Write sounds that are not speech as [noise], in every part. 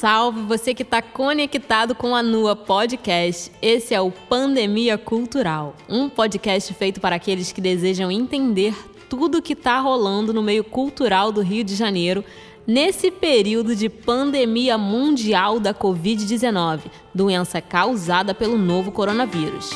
salve você que está conectado com a Nua Podcast. Esse é o Pandemia Cultural, um podcast feito para aqueles que desejam entender tudo que está rolando no meio cultural do Rio de Janeiro nesse período de pandemia mundial da Covid-19, doença causada pelo novo coronavírus.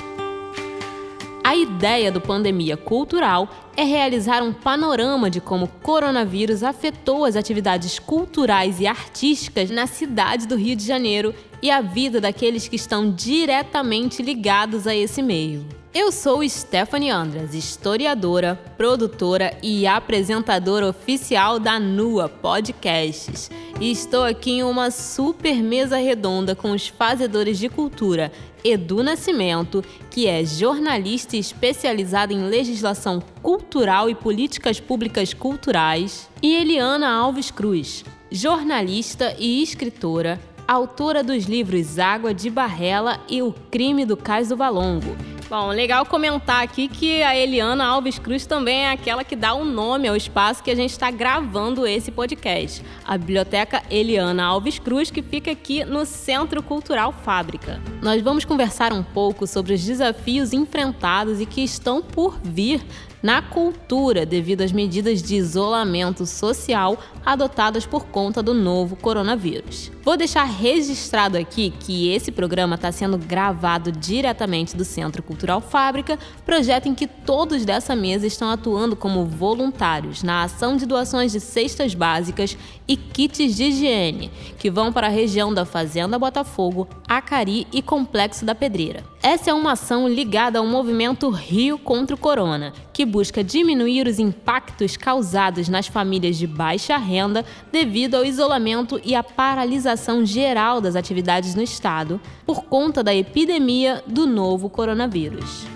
A ideia do Pandemia Cultural é realizar um panorama de como o coronavírus afetou as atividades culturais e artísticas na cidade do Rio de Janeiro e a vida daqueles que estão diretamente ligados a esse meio. Eu sou Stephanie Andras, historiadora, produtora e apresentadora oficial da NUA Podcasts. E estou aqui em uma super mesa redonda com os fazedores de cultura Edu Nascimento, que é jornalista especializado em legislação cultural e políticas públicas culturais, e Eliana Alves Cruz, jornalista e escritora, autora dos livros Água de Barrela e O Crime do Cais do Valongo Bom, legal comentar aqui que a Eliana Alves Cruz também é aquela que dá o um nome ao espaço que a gente está gravando esse podcast. A Biblioteca Eliana Alves Cruz, que fica aqui no Centro Cultural Fábrica. Nós vamos conversar um pouco sobre os desafios enfrentados e que estão por vir na cultura devido às medidas de isolamento social adotadas por conta do novo coronavírus. Vou deixar registrado aqui que esse programa está sendo gravado diretamente do Centro Cultural Fábrica, projeto em que todos dessa mesa estão atuando como voluntários na ação de doações de cestas básicas e kits de higiene, que vão para a região da Fazenda Botafogo, Acari e Complexo da Pedreira. Essa é uma ação ligada ao movimento Rio contra o Corona, que busca diminuir os impactos causados nas famílias de baixa renda devido ao isolamento e à paralisação geral das atividades no estado por conta da epidemia do novo coronavírus.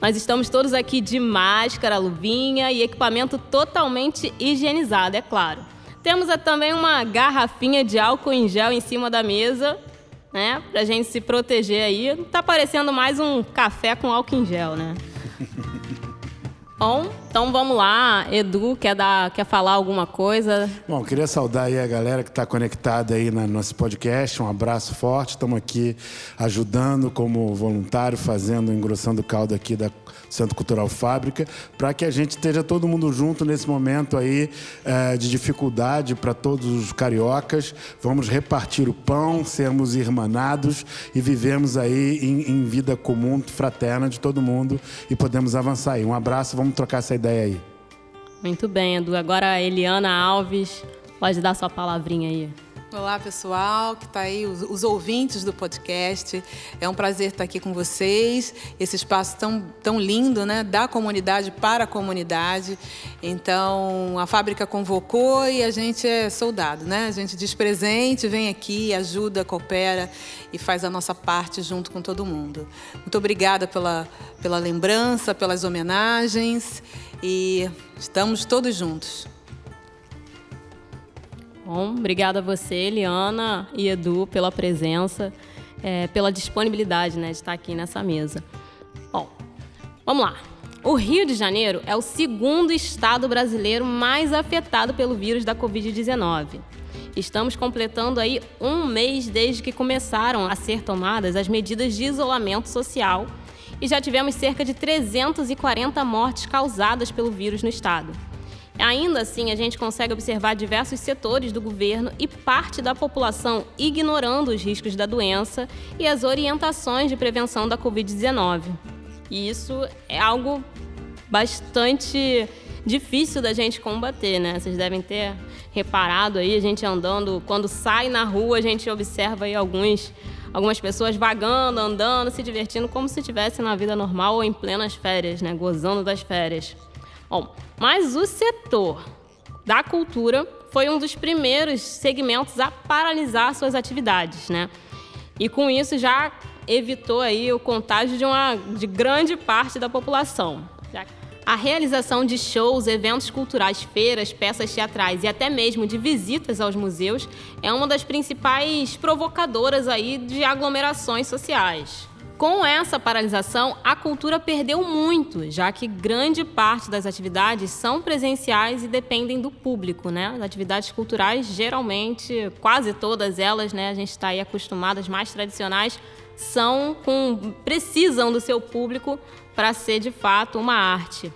Nós estamos todos aqui de máscara, luvinha e equipamento totalmente higienizado, é claro. Temos também uma garrafinha de álcool em gel em cima da mesa né? Pra gente se proteger aí. Tá parecendo mais um café com álcool em gel, né? [laughs] Bom, então vamos lá. Edu, quer, dar, quer falar alguma coisa? Bom, queria saudar aí a galera que está conectada aí no nosso podcast. Um abraço forte. Estamos aqui ajudando como voluntário, fazendo, engrossando o caldo aqui da Centro Cultural Fábrica, para que a gente esteja todo mundo junto nesse momento aí é, de dificuldade para todos os cariocas. Vamos repartir o pão, sermos irmanados e vivemos aí em, em vida comum, fraterna de todo mundo e podemos avançar aí. Um abraço, vamos trocar essa ideia aí. Muito bem, Edu. Agora a Eliana Alves pode dar sua palavrinha aí. Olá, pessoal que está aí, os, os, ouvintes do podcast. É um prazer estar aqui com vocês. Esse espaço tão, tão lindo, né? Da comunidade para a comunidade. Então, a fábrica convocou e a gente é soldado, né? A gente diz presente, vem aqui, ajuda, coopera e faz a nossa parte junto com todo mundo. Muito obrigada pela, pela lembrança, pelas homenagens e estamos todos juntos. Bom, obrigada a você, Eliana e Edu, pela presença, é, pela disponibilidade né, de estar aqui nessa mesa. Bom, vamos lá. O Rio de Janeiro é o segundo estado brasileiro mais afetado pelo vírus da Covid-19. Estamos completando aí um mês desde que começaram a ser tomadas as medidas de isolamento social e já tivemos cerca de 340 mortes causadas pelo vírus no estado. Ainda assim, a gente consegue observar diversos setores do governo e parte da população ignorando os riscos da doença e as orientações de prevenção da Covid-19. E isso é algo bastante difícil da gente combater, né? Vocês devem ter reparado aí, a gente andando, quando sai na rua, a gente observa aí alguns, algumas pessoas vagando, andando, se divertindo como se estivesse na vida normal ou em plenas férias, né? Gozando das férias. Bom, mas o setor da cultura foi um dos primeiros segmentos a paralisar suas atividades, né? E com isso já evitou aí o contágio de uma de grande parte da população. A realização de shows, eventos culturais, feiras, peças teatrais e até mesmo de visitas aos museus é uma das principais provocadoras aí de aglomerações sociais. Com essa paralisação, a cultura perdeu muito, já que grande parte das atividades são presenciais e dependem do público, né? As atividades culturais, geralmente, quase todas elas, né, a gente está aí acostumado, as mais tradicionais, são com precisam do seu público para ser de fato uma arte.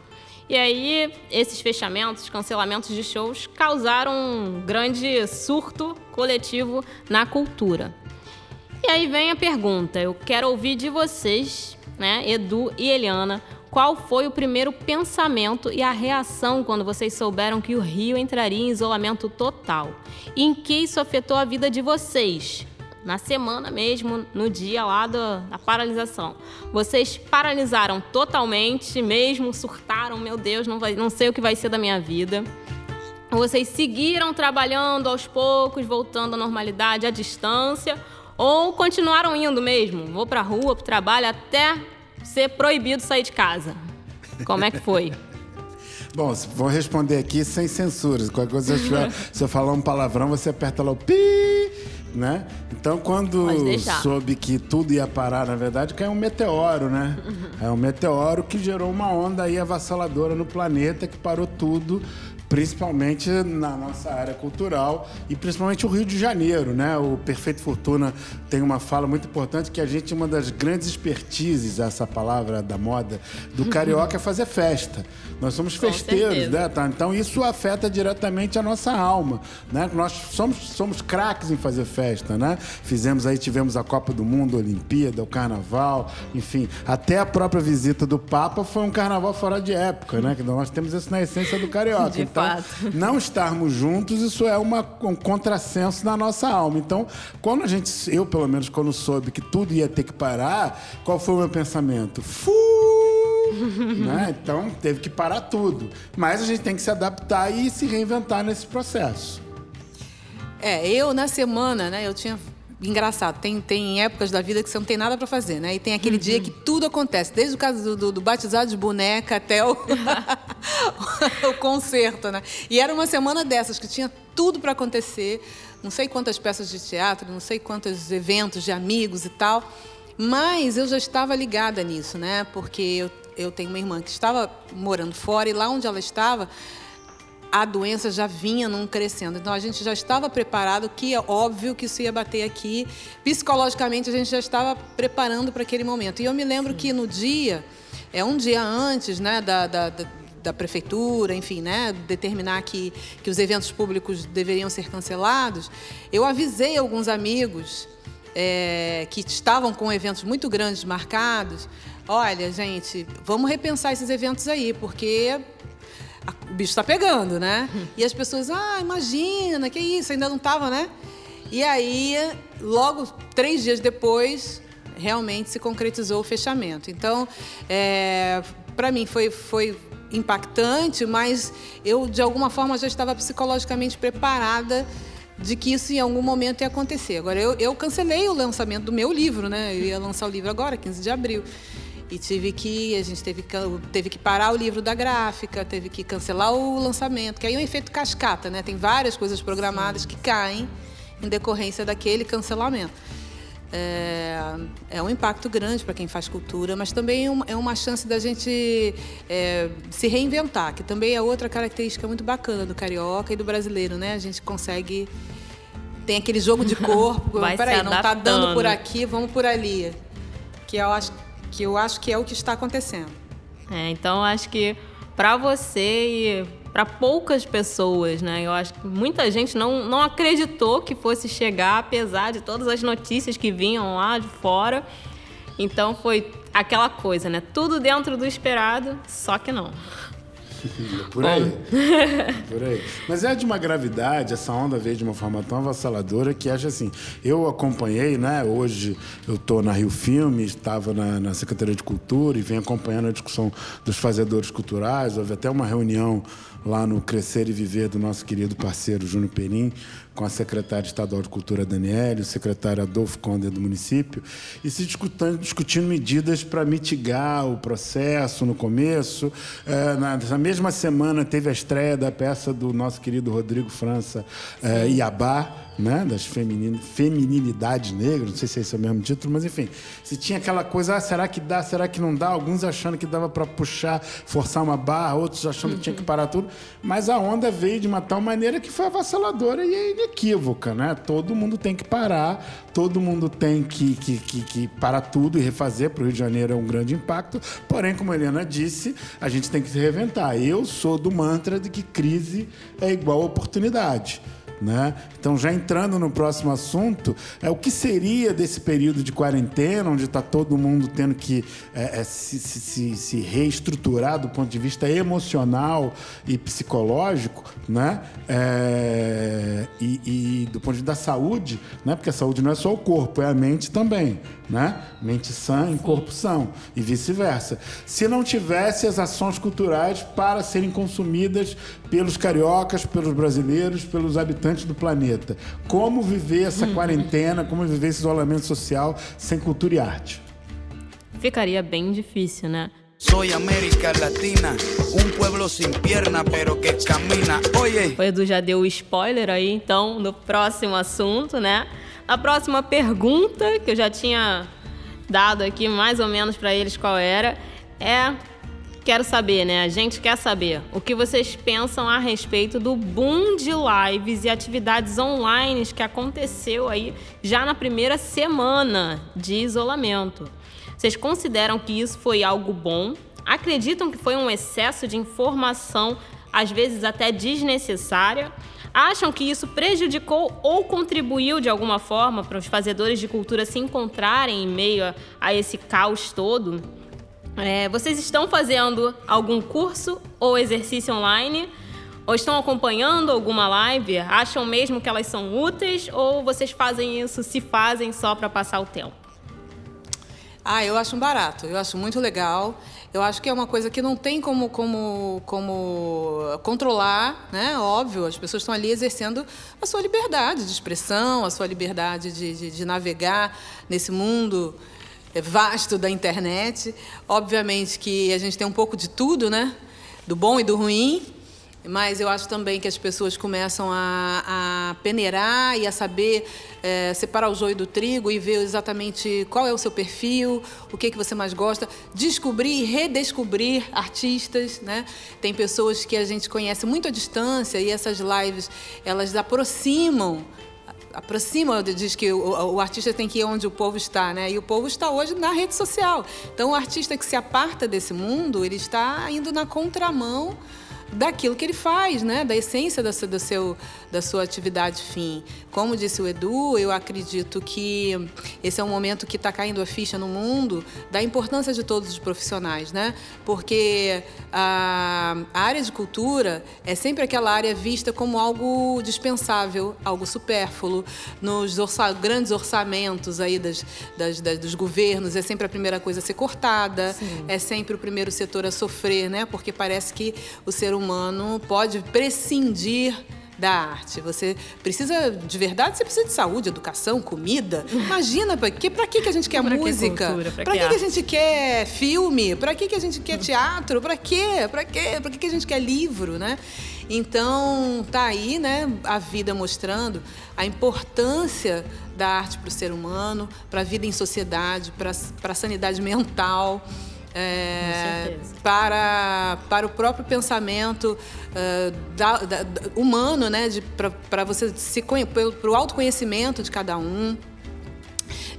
E aí, esses fechamentos, cancelamentos de shows causaram um grande surto coletivo na cultura. E aí vem a pergunta, eu quero ouvir de vocês, né, Edu e Eliana, qual foi o primeiro pensamento e a reação quando vocês souberam que o Rio entraria em isolamento total? E em que isso afetou a vida de vocês? Na semana mesmo, no dia lá da, da paralisação. Vocês paralisaram totalmente mesmo, surtaram, meu Deus, não, vai, não sei o que vai ser da minha vida. Vocês seguiram trabalhando aos poucos, voltando à normalidade à distância, ou continuaram indo mesmo? Vou pra rua, pro trabalho, até ser proibido sair de casa. Como é que foi? [laughs] Bom, vou responder aqui sem censuras. Qualquer coisa, [laughs] se eu falar um palavrão, você aperta lá o pi, né? Então, quando soube que tudo ia parar, na verdade, caiu um meteoro, né? É um meteoro que gerou uma onda aí avassaladora no planeta que parou tudo principalmente na nossa área cultural e principalmente o Rio de Janeiro, né? O Perfeito Fortuna tem uma fala muito importante que a gente uma das grandes expertises essa palavra da moda do carioca é fazer festa. Nós somos festeiros, né? Tá? Então isso afeta diretamente a nossa alma, né? Nós somos somos craques em fazer festa, né? Fizemos aí tivemos a Copa do Mundo, a Olimpíada, o Carnaval, enfim, até a própria visita do Papa foi um carnaval fora de época, né? Que nós temos isso na essência do carioca. Então, não estarmos juntos, isso é uma, um contrassenso na nossa alma. Então, quando a gente, eu pelo menos, quando soube que tudo ia ter que parar, qual foi o meu pensamento? Fu! [laughs] né? Então, teve que parar tudo. Mas a gente tem que se adaptar e se reinventar nesse processo. É, eu na semana, né, eu tinha engraçado, tem, tem épocas da vida que você não tem nada para fazer, né? E tem aquele uhum. dia que tudo acontece, desde o caso do, do, do batizado de boneca até o, [laughs] [laughs] o concerto, né? E era uma semana dessas que tinha tudo para acontecer, não sei quantas peças de teatro, não sei quantos eventos de amigos e tal, mas eu já estava ligada nisso, né? Porque eu, eu tenho uma irmã que estava morando fora e lá onde ela estava a doença já vinha num crescendo. Então a gente já estava preparado, que é óbvio que isso ia bater aqui. Psicologicamente a gente já estava preparando para aquele momento. E eu me lembro que no dia, é um dia antes, né, da, da, da, da prefeitura, enfim, né, determinar que, que os eventos públicos deveriam ser cancelados, eu avisei alguns amigos é, que estavam com eventos muito grandes marcados. Olha, gente, vamos repensar esses eventos aí, porque o bicho está pegando, né? [laughs] E as pessoas, ah, imagina, que isso, ainda não estava, né? E aí, logo três dias depois, realmente se concretizou o fechamento. Então, é, para mim foi, foi impactante, mas eu, de alguma forma, já estava psicologicamente preparada de que isso em algum momento ia acontecer. Agora, eu, eu cancelei o lançamento do meu livro, né? Eu ia lançar o livro agora, 15 de abril. E tive que, a gente teve que, teve que parar o livro da gráfica, teve que cancelar o lançamento, que aí é um efeito cascata, né? Tem várias coisas programadas Sim. que caem em decorrência daquele cancelamento. É, é um impacto grande para quem faz cultura, mas também é uma, chance da gente é, se reinventar, que também é outra característica muito bacana do carioca e do brasileiro, né? A gente consegue tem aquele jogo de [laughs] corpo, Vai peraí, não está dando por aqui, vamos por ali, que eu acho que eu acho que é o que está acontecendo. É, então acho que para você e para poucas pessoas, né? Eu acho que muita gente não, não acreditou que fosse chegar, apesar de todas as notícias que vinham lá de fora. Então foi aquela coisa, né? Tudo dentro do esperado, só que não. [laughs] Por aí. Por aí. Mas é de uma gravidade, essa onda veio de uma forma tão avassaladora que acho assim. Eu acompanhei, né? Hoje eu estou na Rio Filmes, estava na, na, Secretaria de Cultura e venho acompanhando a discussão dos fazedores culturais. Houve até uma reunião lá no Crescer e Viver do nosso querido parceiro Júnior Perim, com a secretária estadual de Cultura Daniele, o secretário Adolfo Conde do município, e se discutindo, discutindo medidas para mitigar o processo no começo. É, na, mesma semana teve a estreia da peça do nosso querido Rodrigo França, é, Iabá, né, das feminin, feminilidades negras, não sei se esse é o mesmo título, mas enfim, se tinha aquela coisa, ah, será que dá, será que não dá? Alguns achando que dava para puxar, forçar uma barra, outros achando que tinha que parar tudo, mas a onda veio de uma tal maneira que foi avassaladora e é inequívoca, né? Todo mundo tem que parar, todo mundo tem que, que, que, que parar tudo e refazer, para o Rio de Janeiro é um grande impacto, porém, como a Helena disse, a gente tem que se reinventar. Eu sou do mantra de que crise é igual oportunidade. Né? Então, já entrando no próximo assunto, é o que seria desse período de quarentena, onde está todo mundo tendo que é, é, se, se, se, reestruturar do ponto de vista emocional e psicológico, né? É, e, e, do ponto de vista da saúde, né? porque a saúde não é só o corpo, é a mente também. Né? Mente sã em corpo são, e vice-versa. Se não tivesse as ações culturais para serem consumidas pelos cariocas, pelos brasileiros, pelos habitantes do planeta, como viver essa uhum. quarentena, como viver esse isolamento social sem cultura e arte? Ficaria bem difícil, né? Soy América Latina, um pueblo sem perna, pero que camina. Oye. O Edu já deu o spoiler aí, então, no próximo assunto, né? A próxima pergunta, que eu já tinha dado aqui mais ou menos para eles qual era, é quero saber, né? A gente quer saber o que vocês pensam a respeito do boom de lives e atividades online que aconteceu aí já na primeira semana de isolamento. Vocês consideram que isso foi algo bom? Acreditam que foi um excesso de informação, às vezes até desnecessária? Acham que isso prejudicou ou contribuiu de alguma forma para os fazedores de cultura se encontrarem em meio a, a esse caos todo? É, vocês estão fazendo algum curso ou exercício online? Ou estão acompanhando alguma live? Acham mesmo que elas são úteis? Ou vocês fazem isso, se fazem só para passar o tempo? Ah, eu acho um barato, eu acho muito legal. Eu acho que é uma coisa que não tem como, como, como controlar, né? Óbvio, as pessoas estão ali exercendo a sua liberdade de expressão, a sua liberdade de, de, de navegar nesse mundo vasto da internet. Obviamente que a gente tem um pouco de tudo, né? Do bom e do ruim. Mas eu acho também que as pessoas começam a, a peneirar e a saber é, separar o joio do trigo e ver exatamente qual é o seu perfil, o que, que você mais gosta, descobrir e redescobrir artistas. Né? Tem pessoas que a gente conhece muito à distância e essas lives elas aproximam aproxima, diz que o, o, artista tem que ir onde o povo está, né? E o povo está hoje na rede social. Então, o artista que se aparta desse mundo, ele está indo na contramão daquilo que ele faz, né? da essência da, do seu, da sua atividade fim. Como disse o Edu, eu acredito que esse é um momento que está caindo a ficha no mundo da importância de todos os profissionais, né? porque a, a área de cultura é sempre aquela área vista como algo dispensável, algo supérfluo. Nos orça, grandes orçamentos aí das, das, das, dos governos, é sempre a primeira coisa a ser cortada, Sim. é sempre o primeiro setor a sofrer, né? porque parece que o ser humano humano pode prescindir da arte. Você precisa, de verdade, você precisa de saúde, educação, comida. Imagina, para que, que, que a gente quer pra música? Para que, que, que, a gente quer filme? Para que, que a gente quer teatro? Para quê? Para quê? Para que, que a gente quer livro, né? Então, tá aí, né, a vida mostrando a importância da arte para o ser humano, para a vida em sociedade, para a sanidade mental é, para, para o próprio pensamento uh, da, da, humano, né? Para você se para o autoconhecimento de cada um.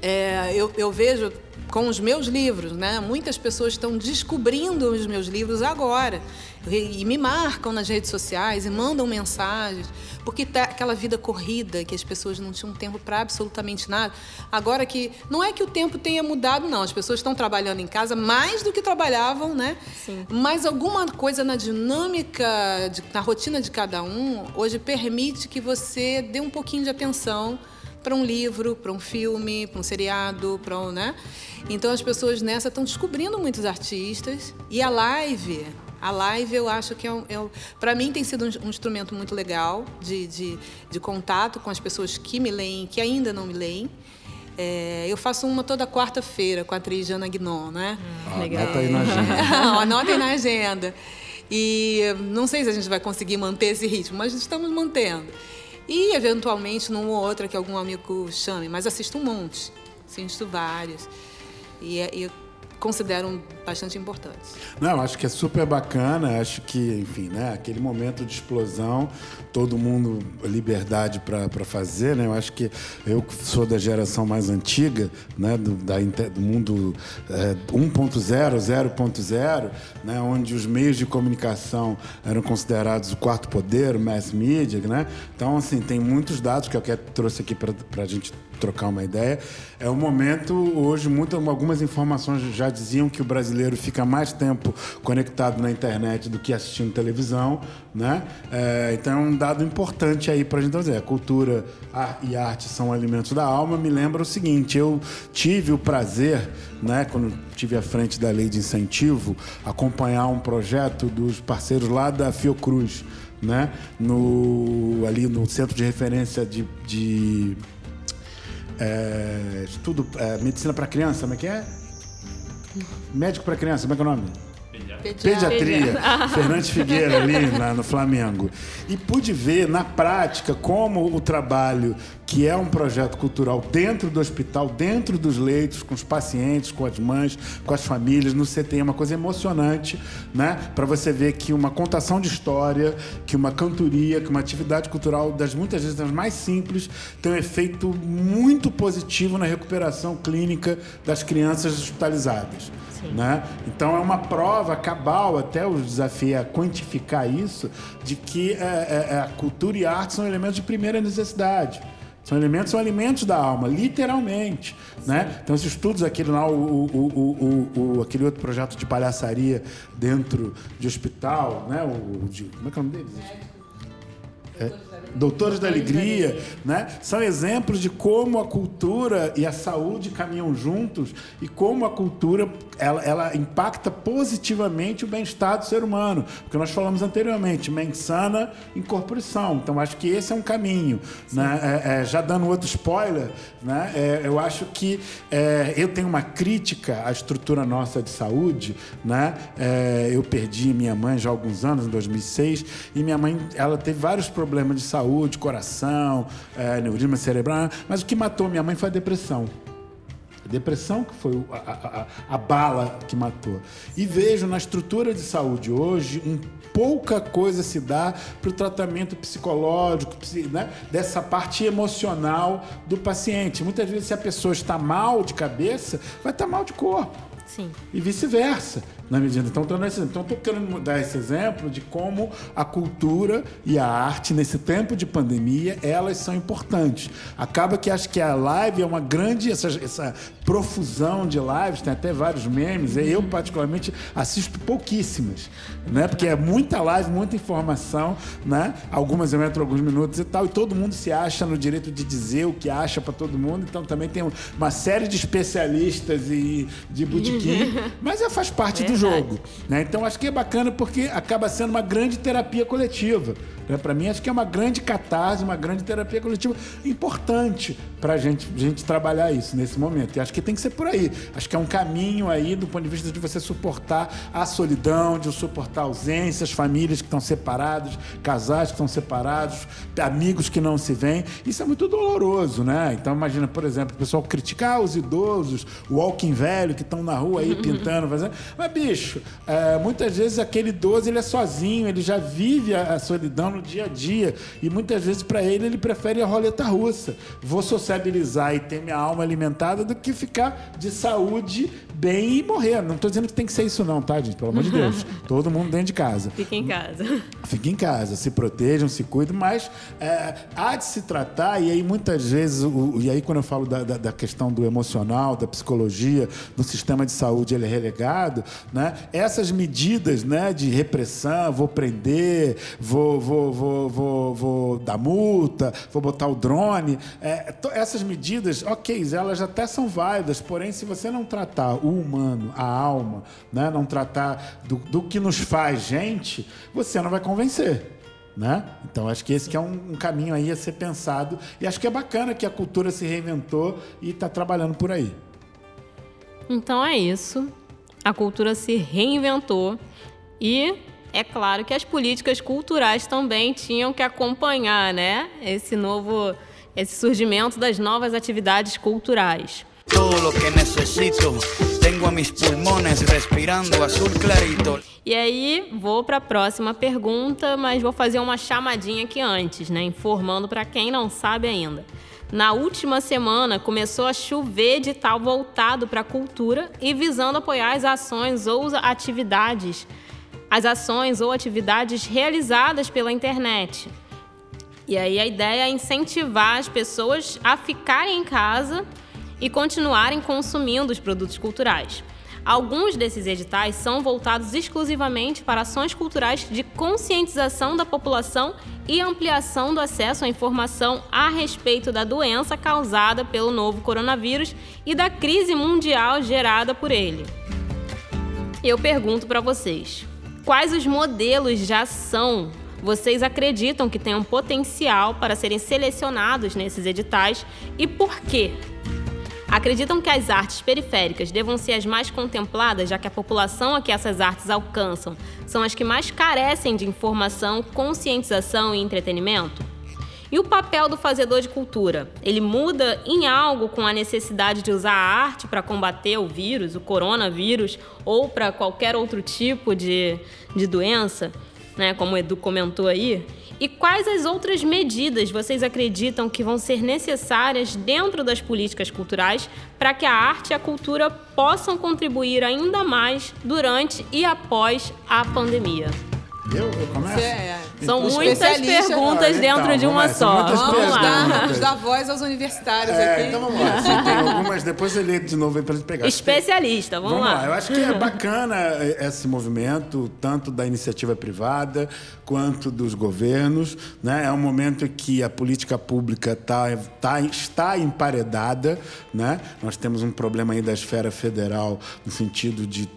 É, eu, eu vejo com os meus livros, né? Muitas pessoas estão descobrindo os meus livros agora e me marcam nas redes sociais e mandam mensagens, porque tá aquela vida corrida que as pessoas não tinham tempo para absolutamente nada. Agora que não é que o tempo tenha mudado, não, as pessoas estão trabalhando em casa mais do que trabalhavam, né? Sim. Mas alguma coisa na dinâmica, de, na rotina de cada um, hoje permite que você dê um pouquinho de atenção para um livro, para um filme, para um seriado, para um, né? Então as pessoas nessa estão descobrindo muitos artistas e a live, a live eu acho que é, um, é um para mim tem sido um, um instrumento muito legal de, de, de, contato com as pessoas que me leem, que ainda não me leem. É, eu faço uma toda quarta-feira com a atriz Jana Guinon, né? Ah, legal. Anota aí na agenda. [laughs] Anota aí na agenda. E não sei se a gente vai conseguir manter esse ritmo, mas estamos mantendo. E, eventualmente, num ou outra que algum amigo chame, mas assisto um monte, assisto vários. E, é, e consideram bastante importantes. Não, acho que é super bacana, acho que, enfim, né, aquele momento de explosão, todo mundo liberdade para fazer, né? Eu acho que eu sou da geração mais antiga, né, do, da, do mundo é, 1.0, 0.0, né, onde os meios de comunicação eram considerados o quarto poder, o mass media, né? Então, assim, tem muitos dados que eu quero, trouxe aqui para a gente trocar uma ideia. É um momento, hoje, muito, algumas informações já diziam que o brasileiro fica mais tempo conectado na internet do que assistindo televisão, né? É, então é um dado importante aí para a gente dizer. A cultura e arte são alimentos da alma. Me lembra o seguinte: eu tive o prazer, né, quando tive à frente da lei de incentivo, acompanhar um projeto dos parceiros lá da Fiocruz. Né? No, ali no centro de referência de, de é, estudo, é, medicina para criança, como é que é? Médico para criança, como é que é o nome? Pediatria. [laughs] Fernandes Figueira, ali [laughs] na, no Flamengo. E pude ver na prática como o trabalho, que é um projeto cultural dentro do hospital, dentro dos leitos, com os pacientes, com as mães, com as famílias, no CT, é uma coisa emocionante, né? Para você ver que uma contação de história, que uma cantoria, que uma atividade cultural, das muitas vezes das mais simples, tem um efeito muito positivo na recuperação clínica das crianças hospitalizadas. Né? Então é uma prova cabal, até o desafio é quantificar isso, de que é, é, é, a cultura e a arte são elementos de primeira necessidade. São elementos, são alimentos da alma, literalmente. Né? Então, esses estudos, aquele lá, o, o, o, o, aquele outro projeto de palhaçaria dentro de hospital, né? O, de, como é que é o nome deles? É, Doutores da Alegria, né? São exemplos de como a cultura e a saúde caminham juntos e como a cultura ela, ela impacta positivamente o bem-estar do ser humano. Porque nós falamos anteriormente, mente sana em corporação. Então, acho que esse é um caminho. Né? É, é, já dando outro spoiler, né? É, eu acho que é, eu tenho uma crítica à estrutura nossa de saúde. Né? É, eu perdi minha mãe já há alguns anos, em 2006, e minha mãe ela teve vários problemas de saúde, coração, é, neurisma cerebral, mas o que matou minha mãe foi a depressão. Depressão que foi a, a, a, bala que matou. E vejo na estrutura de saúde hoje um pouca coisa se dá para o tratamento psicológico, né? dessa parte emocional do paciente. Muitas vezes, se a pessoa está mal de cabeça, vai estar mal de corpo. Sim. E vice-versa na medida. Então, estou então, querendo dar esse exemplo de como a cultura e a arte, nesse tempo de pandemia, elas são importantes. Acaba que acho que a live é uma grande, essa, essa profusão de lives, tem até vários memes. Eu, particularmente, assisto pouquíssimas, né? Porque é muita live, muita informação, né? Algumas eu entro alguns minutos e tal, e todo mundo se acha no direito de dizer o que acha para todo mundo. Então, também tem uma série de especialistas e de botequim, [laughs] mas é, faz parte é. do jogo. Né? Então acho que é bacana porque acaba sendo uma grande terapia coletiva. Né? Para mim, acho que é uma grande catarse, uma grande terapia coletiva importante para a gente, gente trabalhar isso nesse momento. E acho que tem que ser por aí. Acho que é um caminho aí do ponto de vista de você suportar a solidão, de suportar ausências, famílias que estão separadas, casais que estão separados, amigos que não se veem. Isso é muito doloroso, né? Então imagina, por exemplo, o pessoal criticar os idosos, o walking velho que estão na rua aí [laughs] pintando, fazendo. Mas, bicho, é, muitas vezes aquele idoso ele é sozinho, ele já vive a, a solidão no dia a dia. E muitas vezes, para ele, ele prefere a roleta russa. Vou sociabilizar e ter minha alma alimentada do que ficar de saúde bem e morrer. Não estou dizendo que tem que ser isso, não, tá, gente? Pelo amor de Deus. [laughs] Todo mundo dentro de casa. Fique em casa. Fique em casa, se protejam, se cuidem, mas é, há de se tratar, e aí muitas vezes, o, e aí quando eu falo da, da, da, questão do emocional, da psicologia, do sistema de saúde, ele é relegado, né? Essas medidas né, de repressão, vou prender, vou, vou, vou, vou, vou dar multa, vou botar o drone, é, essas medidas, ok, elas até são válidas, porém, se você não tratar o humano, a alma, né? não tratar do, do que nos faz gente, você não vai convencer. Né? Então acho que esse que é um, um, caminho aí a ser pensado e acho que é bacana que a cultura se reinventou e está trabalhando por aí. Então é isso. A cultura se reinventou e é claro que as políticas culturais também tinham que acompanhar, né? Esse novo, esse surgimento das novas atividades culturais. E aí, vou para a próxima pergunta, mas vou fazer uma chamadinha aqui antes, né? Informando para quem não sabe ainda. Na última semana, começou a chover de tal voltado para a cultura e visando apoiar as ações ou atividades, as ações ou atividades realizadas pela internet. E aí a ideia é incentivar as pessoas a ficarem em casa e continuarem consumindo os produtos culturais. Alguns desses editais são voltados exclusivamente para ações culturais de conscientização da população e ampliação do acesso à informação a respeito da doença causada pelo novo coronavírus e da crise mundial gerada por ele. Eu pergunto para vocês: quais os modelos de ação vocês acreditam que tenham potencial para serem selecionados nesses editais e por quê? Acreditam que as artes periféricas devam ser as mais contempladas, já que a população a que essas artes alcançam são as que mais carecem de informação, conscientização e entretenimento? E o papel do fazedor de cultura? Ele muda em algo com a necessidade de usar a arte para combater o vírus, o coronavírus, ou para qualquer outro tipo de, de doença, né, como o Edu comentou aí? E quais as outras medidas vocês acreditam que vão ser necessárias dentro das políticas culturais para que a arte e a cultura possam contribuir ainda mais durante e após a pandemia? Eu, eu começo? É, São muitas perguntas Ah, então, dentro de uma lá, só. Vamos lá. dar, perguntas. vamos dar voz aos universitários É, aqui. então vamos lá. Você tem algumas, depois lê de novo aí pra gente pegar. Especialista, vamos, Vamos lá. lá. Eu acho que é bacana esse movimento, tanto da iniciativa privada quanto dos governos. Né? É um momento que a política pública tá, tá, está emparedada. Né? Nós temos um problema aí da esfera federal no sentido de-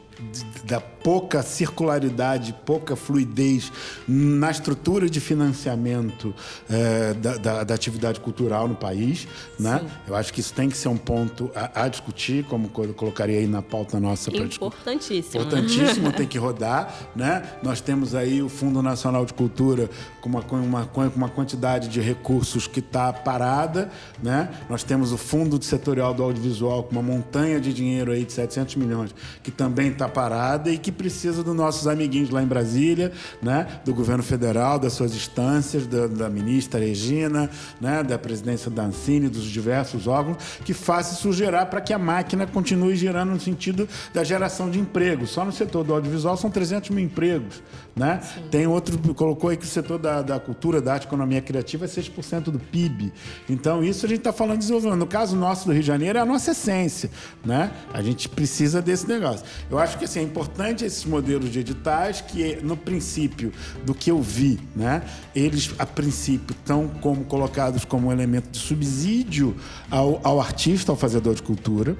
da pouca circularidade, pouca fluidez na estrutura de financiamento eh, da, da- da atividade cultural no país. Né? Eu acho que isso tem que ser um ponto a, a discutir, como eu colocaria aí na pauta nossa. Importantíssimo. Importantíssimo, [laughs] tem que rodar, né? Nós temos aí o Fundo Nacional de Cultura com uma, com uma, com uma quantidade de recursos que está parada, né? Nós temos o Fundo Setorial do Audiovisual com uma montanha de dinheiro aí de 700 milhões que também está parada e que precisa dos nossos amiguinhos lá em Brasília, né? Do governo federal, das suas instâncias, da, da ministra Regina, né? Da presidência da Ancine, dos diversos órgãos, que faça isso gerar para que a máquina continue girando no sentido da geração de emprego. Só no setor do audiovisual são 300 mil empregos, né? Tem outro, colocou aí que o setor da, da cultura, da arte, economia criativa é 6% do PIB. Então, isso a gente está falando de desenvolvimento. No caso nosso do Rio de Janeiro, é a nossa essência, né? A gente precisa desse negócio. Eu acho que assim, é importante esses modelos de editais que, no princípio, do que eu vi, né? Eles, a princípio, estão como colocados como um elemento de subsídio ao, ao artista, ao fazedor de cultura.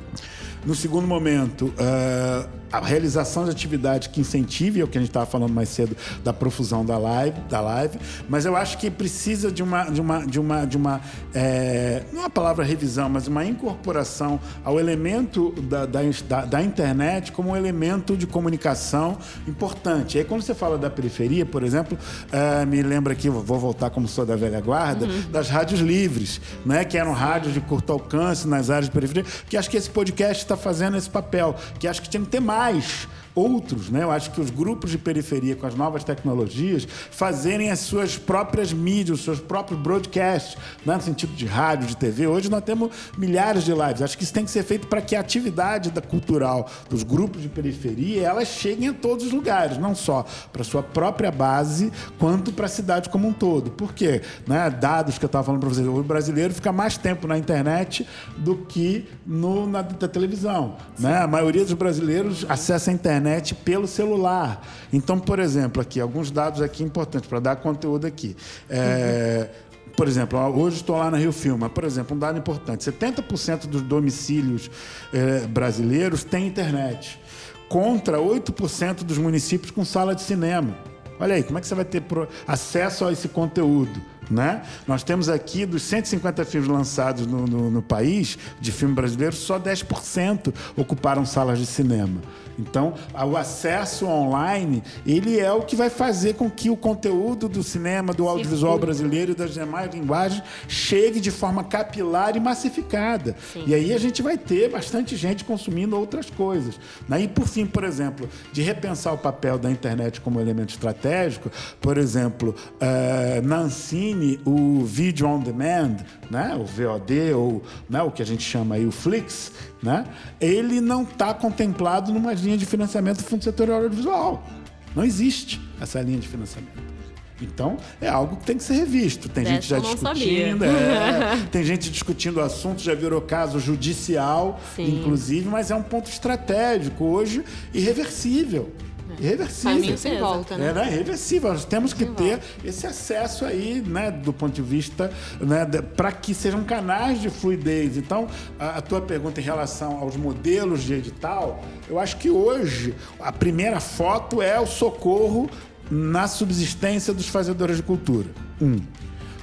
No segundo momento, eh, a realização de atividade que incentive, é o que a gente estava falando mais cedo, da profusão da live, da live. Mas eu acho que precisa de uma, de uma, de uma, de uma eh, não é a palavra revisão, mas uma incorporação ao elemento da, da, da- internet como um elemento de comunicação importante. Aí quando você fala da periferia, por exemplo, eh, me lembra aqui, vou voltar como sou da velha guarda, das rádios livres, né? que eram rádios de curto alcance nas áreas de periferia, que acho que esse podcast está fazendo esse papel, que acho que tinha que ter mais Life. Outros, né? Eu acho que os grupos de periferia com as novas tecnologias fazerem as suas próprias mídias, os seus próprios broadcasts, né? no sentido de rádio, de TV. Hoje nós temos milhares de lives. Acho que isso tem que ser feito para que a atividade da cultural dos grupos de periferia elas cheguem a todos os lugares, não só para sua própria base, quanto para a cidade como um todo. Por quê? Né? Dados que eu estava falando para vocês, o brasileiro fica mais tempo na internet do que no, na, na televisão. Né? A maioria dos brasileiros acessa a internet pelo celular. Então, por exemplo, aqui, alguns dados aqui importantes para dar conteúdo aqui. É, Por exemplo, hoje estou lá na Rio Filma. Por exemplo, um dado importante: 70% dos domicílios eh, brasileiros têm internet, contra 8% dos municípios com sala de cinema. Olha aí, como é que você vai ter acesso a esse conteúdo? Né? Nós temos aqui, dos 150 filmes lançados no, no, no país, de filme brasileiro, só 10% ocuparam salas de cinema. Então, o acesso online, ele é o que vai fazer com que o conteúdo do cinema, do audiovisual brasileiro e das demais linguagens chegue de forma capilar e massificada. Sim. E aí a gente vai ter bastante gente consumindo outras coisas. Né? E por fim, por exemplo, de repensar o papel da internet como elemento estratégico, por exemplo, é, na Ancine, o Video On Demand, né? o VOD, ou né? o que a gente chama aí o Flix, né? ele não está contemplado numa linha de financiamento do Fundo Setorial Audiovisual. Não existe essa linha de financiamento. Então, é algo que tem que ser revisto. Tem gente já discutindo, é, [laughs] tem gente discutindo o assunto, já virou caso judicial, Sim. inclusive, mas é um ponto estratégico hoje irreversível. Irreversível. Caminho sem volta, né? É, né? Irreversível. Nós temos que ter esse acesso aí, né, do ponto de vista, né, para que sejam canais de fluidez. Então, a, a, tua pergunta em relação aos modelos de edital, eu acho que hoje a primeira foto é o socorro na subsistência dos fazedores de cultura. Um.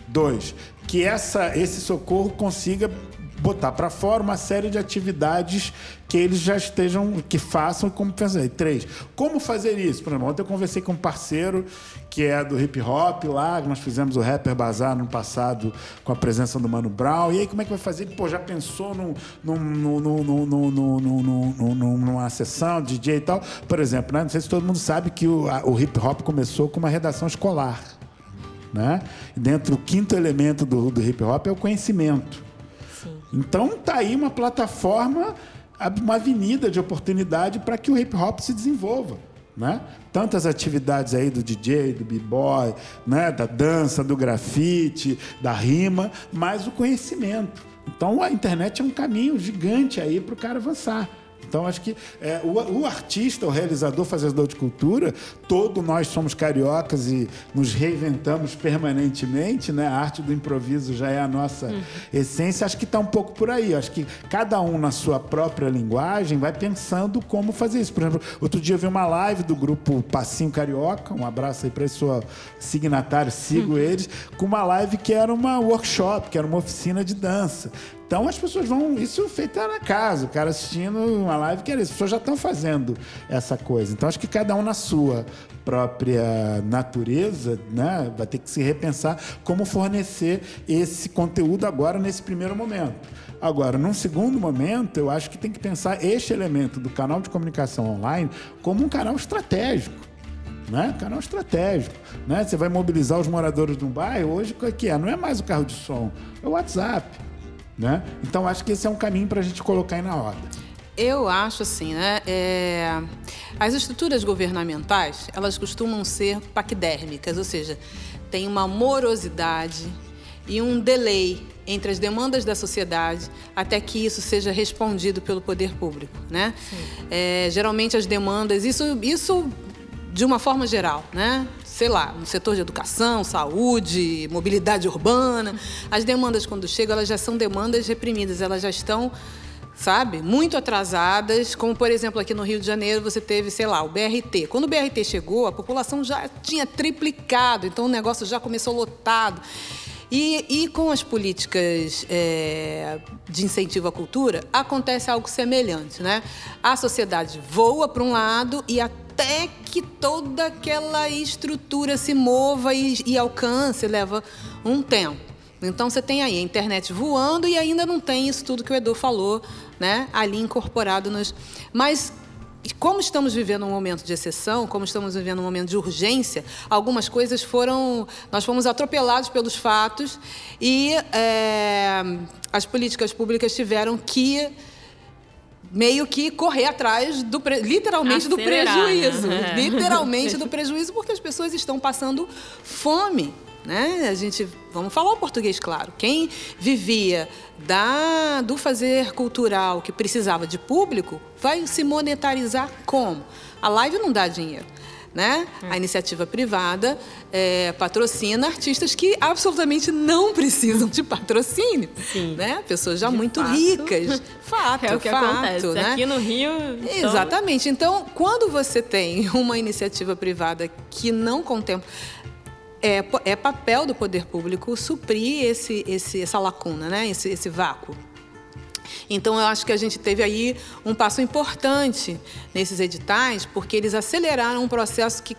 Dois, que essa, esse socorro consiga botar para fora uma série de atividades que eles já estejam, que façam como fazer. Três, como fazer isso? Por exemplo, ontem eu conversei com um parceiro que é do hip hop lá, nós fizemos o Rapper Bazar no passado com a presença do Mano Brown. E aí, como é que vai fazer? Pô, já pensou num, num, num, num, numa sessão, DJ e tal? Por exemplo, né? não sei se todo mundo sabe que o, a, o hip hop começou com uma redação escolar. Né? Dentro, o quinto elemento do, do hip hop é o conhecimento. Então tá aí uma plataforma, uma avenida de oportunidade para que o hip hop se desenvolva. Né? Tantas atividades aí do DJ, do b-boy, né? da dança, do grafite, da rima, mas o conhecimento. Então a internet é um caminho gigante aí para o cara avançar. Então, acho que é, o, o, artista, o realizador, fazedor de cultura, todos nós somos cariocas e nos reinventamos permanentemente, né? A arte do improviso já é a nossa uhum. essência. Acho que está um pouco por aí. Acho que cada um, na sua própria linguagem, vai pensando como fazer isso. Por exemplo, outro dia eu vi uma live do grupo Passinho Carioca, um abraço aí para esse seu signatário, sigo uhum. eles, com uma live que era uma workshop, que era uma oficina de dança. Então as pessoas vão. Isso feito na casa, o cara assistindo uma live que era isso. As pessoas já estão fazendo essa coisa. Então acho que cada um na sua própria natureza, né, vai ter que se repensar como fornecer esse conteúdo agora nesse primeiro momento. Agora, num segundo momento, eu acho que tem que pensar este elemento do canal de comunicação online como um canal estratégico. Né? Canal estratégico. Né? Você vai mobilizar os moradores do bairro, hoje o que é? Não é mais o carro de som, é o WhatsApp. Né? Então, acho que esse é um caminho para a gente colocar aí na roda. Eu acho assim, né? É... As estruturas governamentais, elas costumam ser paquidérmicas, ou seja, tem uma morosidade e um delay entre as demandas da sociedade até que isso seja respondido pelo poder público, né? É, geralmente as demandas, isso, isso de uma forma geral, né? Sei lá, no setor de educação, saúde, mobilidade urbana. As demandas, quando chegam, elas já são demandas reprimidas, elas já estão sabe? Muito atrasadas, como por exemplo aqui no Rio de Janeiro você teve, sei lá, o BRT. Quando o BRT chegou, a população já tinha triplicado, então o negócio já começou lotado. E, e com as políticas é, de incentivo à cultura, acontece algo semelhante, né? A sociedade voa para um lado e até que toda aquela estrutura se mova e, e alcance leva um tempo. Então você tem aí a internet voando e ainda não tem isso tudo que o Edu falou, né? Ali incorporado nos. Mas como estamos vivendo um momento de exceção, como estamos vivendo um momento de urgência, algumas coisas foram. Nós fomos atropelados pelos fatos e é, as políticas públicas tiveram que meio que correr atrás do literalmente Acelerar, do prejuízo, né? [laughs] literalmente do prejuízo porque as pessoas estão passando fome. Né? A gente, vamos falar o português claro. Quem vivia da, do fazer cultural que precisava de público, vai se monetarizar como? A live não dá dinheiro. Né? A iniciativa privada é, patrocina artistas que absolutamente não precisam de patrocínio. Sim. Né? Pessoas já de muito fato. ricas. Fato, [laughs] é o que fato, acontece. Né? Aqui no Rio. Então... Exatamente. Então, quando você tem uma iniciativa privada que não contempla é, é papel do poder público suprir esse, esse, essa lacuna, né? esse, esse vácuo. Então, eu acho que a gente teve aí um passo importante nesses editais, porque eles aceleraram um processo que,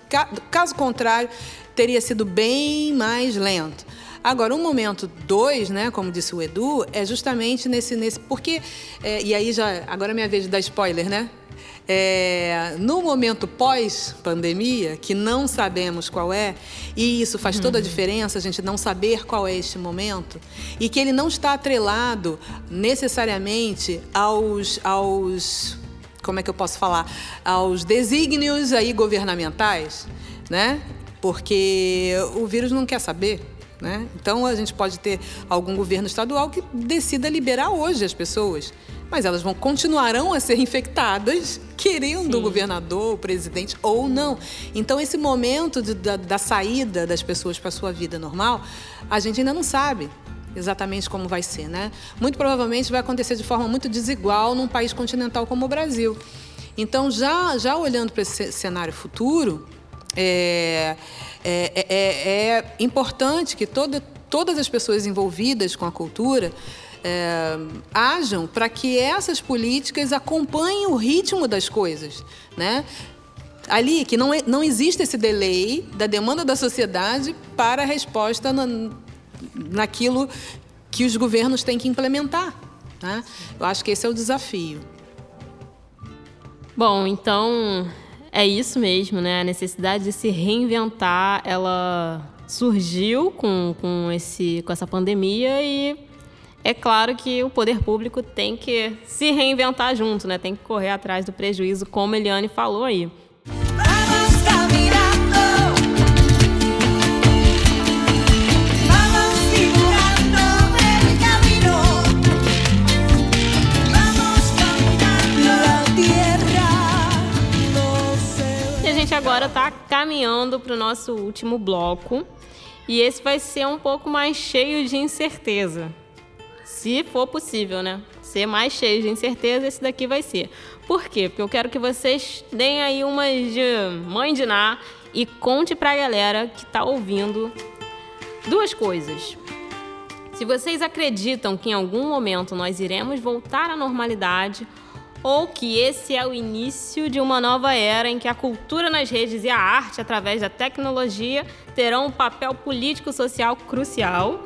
caso contrário, teria sido bem mais lento. Agora, o momento dois, né, como disse o Edu, é justamente nesse. nesse porque. É, e aí já. Agora é minha vez de dar spoiler, né? É, no momento pós-pandemia, que não sabemos qual é, e isso faz toda a uhum. diferença, a gente não saber qual é este momento, e que ele não está atrelado necessariamente aos, aos como é que eu posso falar, aos desígnios aí governamentais, né? Porque o vírus não quer saber. Né? Então a gente pode ter algum governo estadual que decida liberar hoje as pessoas, mas elas vão continuarão a ser infectadas, querendo Sim. o governador, o presidente ou não. Então esse momento de, da, da saída das pessoas para a sua vida normal, a gente ainda não sabe exatamente como vai ser, né? Muito provavelmente vai acontecer de forma muito desigual num país continental como o Brasil. Então já já olhando para esse cenário futuro, é, é, é, é, é importante que toda, todas as pessoas envolvidas com a cultura é, para que essas políticas acompanhem o ritmo das coisas, né? Ali, que não, é, não existe esse delay da demanda da sociedade para a resposta na, naquilo que os governos têm que implementar. Né? Eu acho que esse é o desafio. Bom, então é isso mesmo, né? A necessidade de se reinventar, ela surgiu com, com, esse, com essa pandemia e é claro que o poder público tem que se reinventar junto, né? Tem que correr atrás do prejuízo, como a Eliane falou aí. gente agora está caminhando para o nosso último bloco. E esse vai ser um pouco mais cheio de incerteza. Se for possível, né? Ser mais cheio de incerteza, esse daqui vai ser. Por quê? Porque eu quero que vocês deem aí umas de mãe de Ná e conte para a galera que está ouvindo duas coisas. Se vocês acreditam que em algum momento nós iremos voltar à normalidade ou que esse é o início de uma nova era em que a cultura nas redes e a arte, através da tecnologia, terão um papel político-social crucial.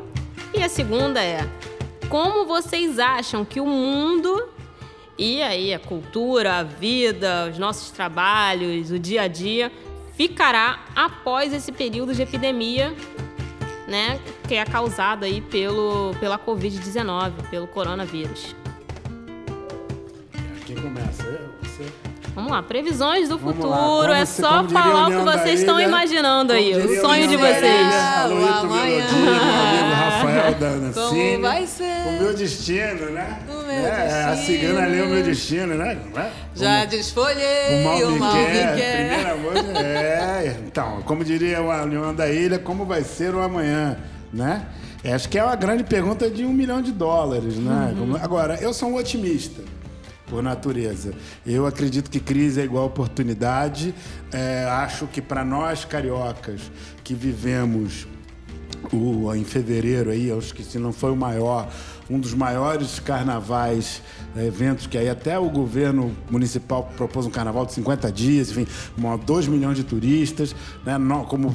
E a segunda é: como vocês acham que o mundo e aí a cultura, a vida, os nossos trabalhos, o dia a dia ficará após esse período de epidemia, né, que é causado aí pelo pela COVID-19, pelo coronavírus? Quem começa? Você? Vamos lá, previsões do Vamos futuro. é só falar o que vocês estão imaginando aí. O sonho de vocês. Aloysio Melodia, Rafael da Como vai ser? O meu destino, né? O meu é, destino. A cigana lê o meu destino, né? Já desfolhei o mal, o mal me quer. quer. Primeira voz, é. Então, como diria o Leão da Ilha, como vai ser o amanhã, né? Acho que é uma grande pergunta de um milhão de dólares, né? Uhum. Agora, eu sou um otimista por natureza. Eu acredito que crise é igual oportunidade. É, acho que para nós cariocas que vivemos o, em fevereiro aí, acho que se não foi o maior, um dos maiores carnavais, eventos que aí até o governo municipal propôs um carnaval de 50 dias, enfim, 2 milhões de turistas, né? como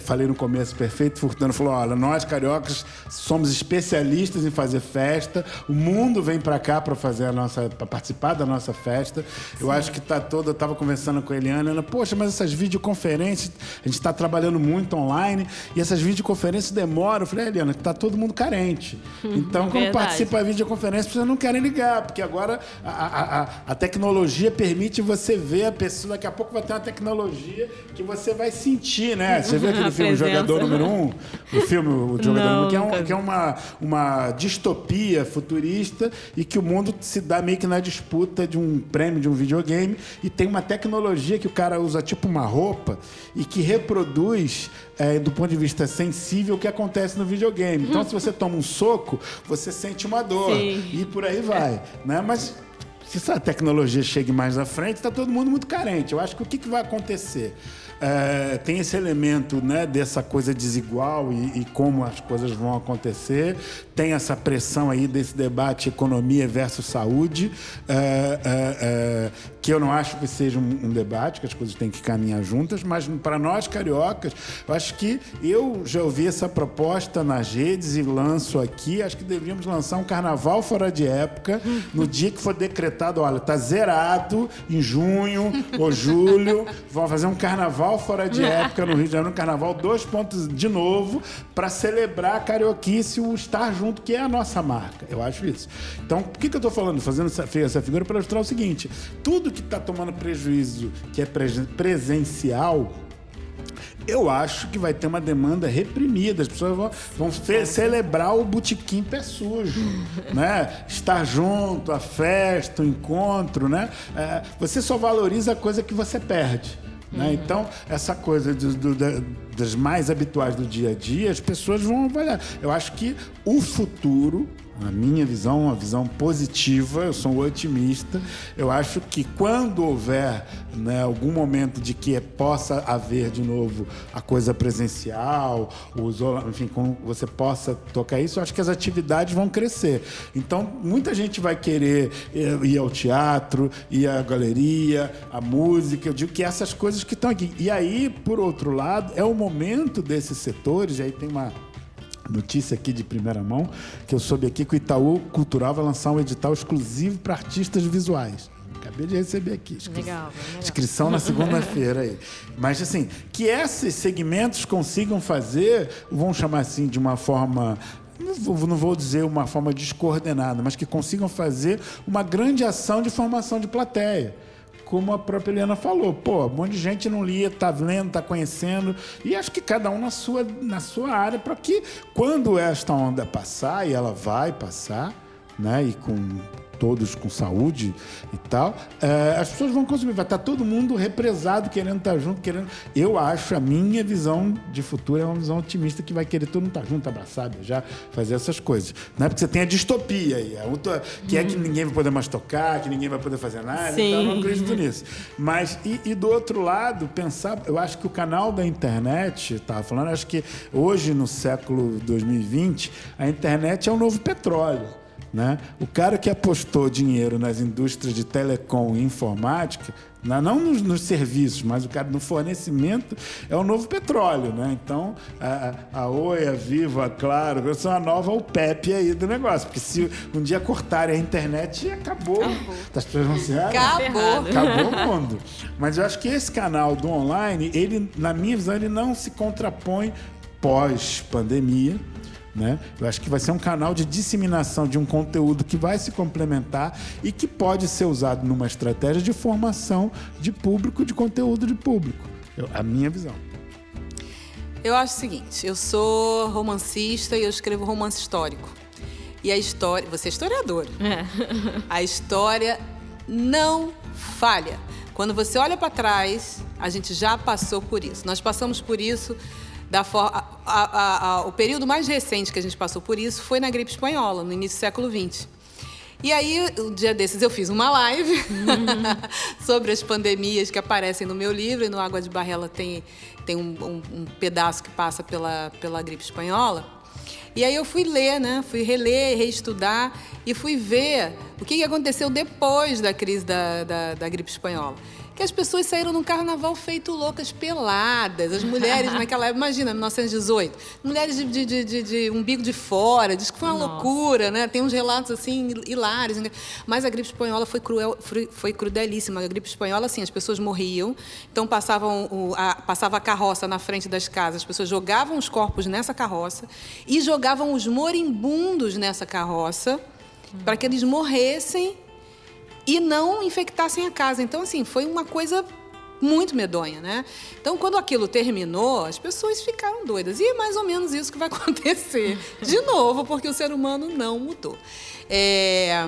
falei no começo, Perfeito Furtano falou, olha, nós cariocas somos especialistas em fazer festa, o mundo vem para cá para fazer a nossa, para participar da nossa festa. Eu Sim. acho que tá toda, eu estava conversando com a Eliana, ela, poxa, mas essas videoconferências, a gente está trabalhando muito online e essas videoconferências demoram. Eu falei, Eliana, tá todo mundo carente. [laughs] Então, quando Verdade. participa da videoconferência, vocês não querem ligar, porque agora a, a, a tecnologia permite você ver a pessoa, daqui a pouco vai ter uma tecnologia que você vai sentir, né? Você vê aquele [laughs] filme Jogador Número Um? O filme O [laughs] Jogador Número que é, um, que é uma, uma distopia futurista e que o mundo se dá meio que na disputa de um prêmio de um videogame e tem uma tecnologia que o cara usa tipo uma roupa e que reproduz é, do ponto de vista sensível o que acontece no videogame. Então, se você toma um soco, você sente uma dor. Sim. E por aí vai. Né? Mas se essa tecnologia chegue mais à frente, está todo mundo muito carente. Eu acho que o que, que vai acontecer? É, tem esse elemento né, dessa coisa desigual e, e, como as coisas vão acontecer. Tem essa pressão aí desse debate economia versus saúde, é, é, é que eu não acho que seja um, um, debate, que as coisas têm que caminhar juntas, mas para nós cariocas, eu acho que eu já ouvi essa proposta nas redes e lanço aqui. Acho que deveríamos lançar um carnaval fora de época no dia que for decretado: olha, está zerado em junho ou julho, vamos fazer um carnaval fora de [laughs] época no Rio de Janeiro, no carnaval, dois pontos de novo, para celebrar a carioquice, o estar junto, que é a nossa marca. Eu acho isso. Então, por que, que eu estou falando, fazendo essa, essa figura para ilustrar o seguinte: tudo que está tomando prejuízo, que é presencial, eu acho que vai ter uma demanda reprimida. As pessoas vão, vão celebrar o botequim pé sujo, [laughs] né? Estar junto, a festa, o encontro, né? É, você só valoriza a coisa que você perde. Né? Uhum. Então, essa coisa do, do, das mais habituais do dia a dia, as pessoas vão avaliar. Eu acho que o futuro a minha visão, uma visão positiva, eu sou um otimista. Eu acho que quando houver né, algum momento de que possa haver de novo a coisa presencial, o enfim, como você possa tocar isso, eu acho que as atividades vão crescer. Então, muita gente vai querer ir ao teatro, ir à galeria, à música. Eu digo que essas coisas que estão aqui. E aí, por outro lado, é o momento desses setores, e aí tem uma notícia aqui de primeira mão, que eu soube aqui que o Itaú Cultural vai lançar um edital exclusivo para artistas visuais. Acabei de receber aqui. Inscri... Legal, legal. Inscrição na segunda-feira aí. Mas, assim, que esses segmentos consigam fazer, vamos chamar assim, de uma forma não vou, não vou, dizer uma forma descoordenada, mas que consigam fazer uma grande ação de formação de plateia como a própria Helena falou, pô, um monte de gente não lia, tá lendo, tá conhecendo, e acho que cada um na sua, na sua área, para que quando esta onda passar, e ela vai passar, né, e com todos com saúde e tal, é, as pessoas vão consumir. Vai estar tá todo mundo represado, querendo estar tá junto, querendo. Eu acho, a minha visão de futuro é uma visão otimista que vai querer todo mundo estar tá junto, abraçado, já fazer essas coisas. Não é porque você tem a distopia aí, que é que ninguém vai poder mais tocar, que ninguém vai poder fazer nada, Sim. então eu não acredito nisso. Mas, e, e do outro lado, pensar, eu acho que o canal da internet, estava falando, acho que hoje, no século 2020, a internet é o novo petróleo. Né? O cara que apostou dinheiro nas indústrias de telecom e informática, não nos, nos, serviços, mas o cara no fornecimento é o novo petróleo. Né? Então, a, a Oi, a Viva, a Claro, são a nova OPEP aí do negócio. Porque se um dia cortarem a internet, acabou. acabou. As pessoas vão. Acabou. Acabou o mundo. Mas eu acho que esse canal do online, ele, na minha visão, ele não se contrapõe pós-pandemia né? Eu acho que vai ser um canal de disseminação de um conteúdo que vai se complementar e que pode ser usado numa estratégia de formação de público, de conteúdo de público. Eu, a minha visão. Eu acho o seguinte: eu sou romancista e eu escrevo romance histórico. E a história. Você é historiador. É. A história não falha. Quando você olha para trás, a gente já passou por isso. Nós passamos por isso da a, a, a, o período mais recente que a gente passou por isso foi na gripe espanhola, no início do século XX. E aí, um dia desses, eu fiz uma live uhum. [laughs] sobre as pandemias que aparecem no meu livro, e no Água de Barrela tem, tem um, um, um, pedaço que passa pela, pela gripe espanhola. E aí eu fui ler, né? Fui reler, reestudar e fui ver o que aconteceu depois da crise da, da, da gripe espanhola que as pessoas saíram no carnaval feito loucas, peladas. As mulheres [laughs] naquela época, imagina, 1918, mulheres de, de, de, de umbigo de fora, diz que foi uma Nossa. loucura, né? Tem uns relatos assim hilários. Mas a gripe espanhola foi cruel, foi crudelíssima. A gripe espanhola, assim, as pessoas morriam, então passavam o, a, passava a carroça na frente das casas, as pessoas jogavam os corpos nessa carroça e jogavam os moribundos nessa carroça para que eles morressem e não infectassem a casa. Então, assim, foi uma coisa muito medonha, né? Então, quando aquilo terminou, as pessoas ficaram doidas. E é mais ou menos isso que vai [laughs] acontecer de novo, porque o ser humano não mudou. É,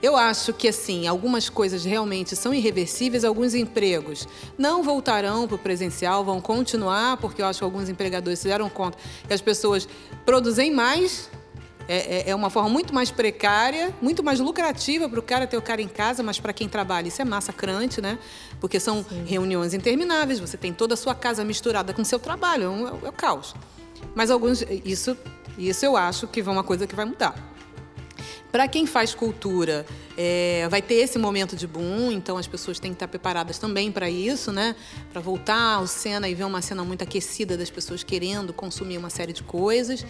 eu acho que, assim, algumas coisas realmente são irreversíveis, alguns empregos não voltarão para o presencial, vão continuar, porque eu acho que alguns empregadores se deram conta que as pessoas produzem mais É, é, é uma forma muito mais precária, muito mais lucrativa para o cara ter o cara em casa, mas para quem trabalha isso é massacrante, né? Porque são Sim. reuniões intermináveis, você tem toda a sua casa misturada com o seu trabalho, é, um, é o caos. Mas alguns, isso, isso eu acho que é uma coisa que vai mudar. Para quem faz cultura, é, vai ter esse momento de boom, então as pessoas têm que estar preparadas também para isso, né? Para voltar ao cena e ver uma cena muito aquecida das pessoas querendo consumir uma série de coisas.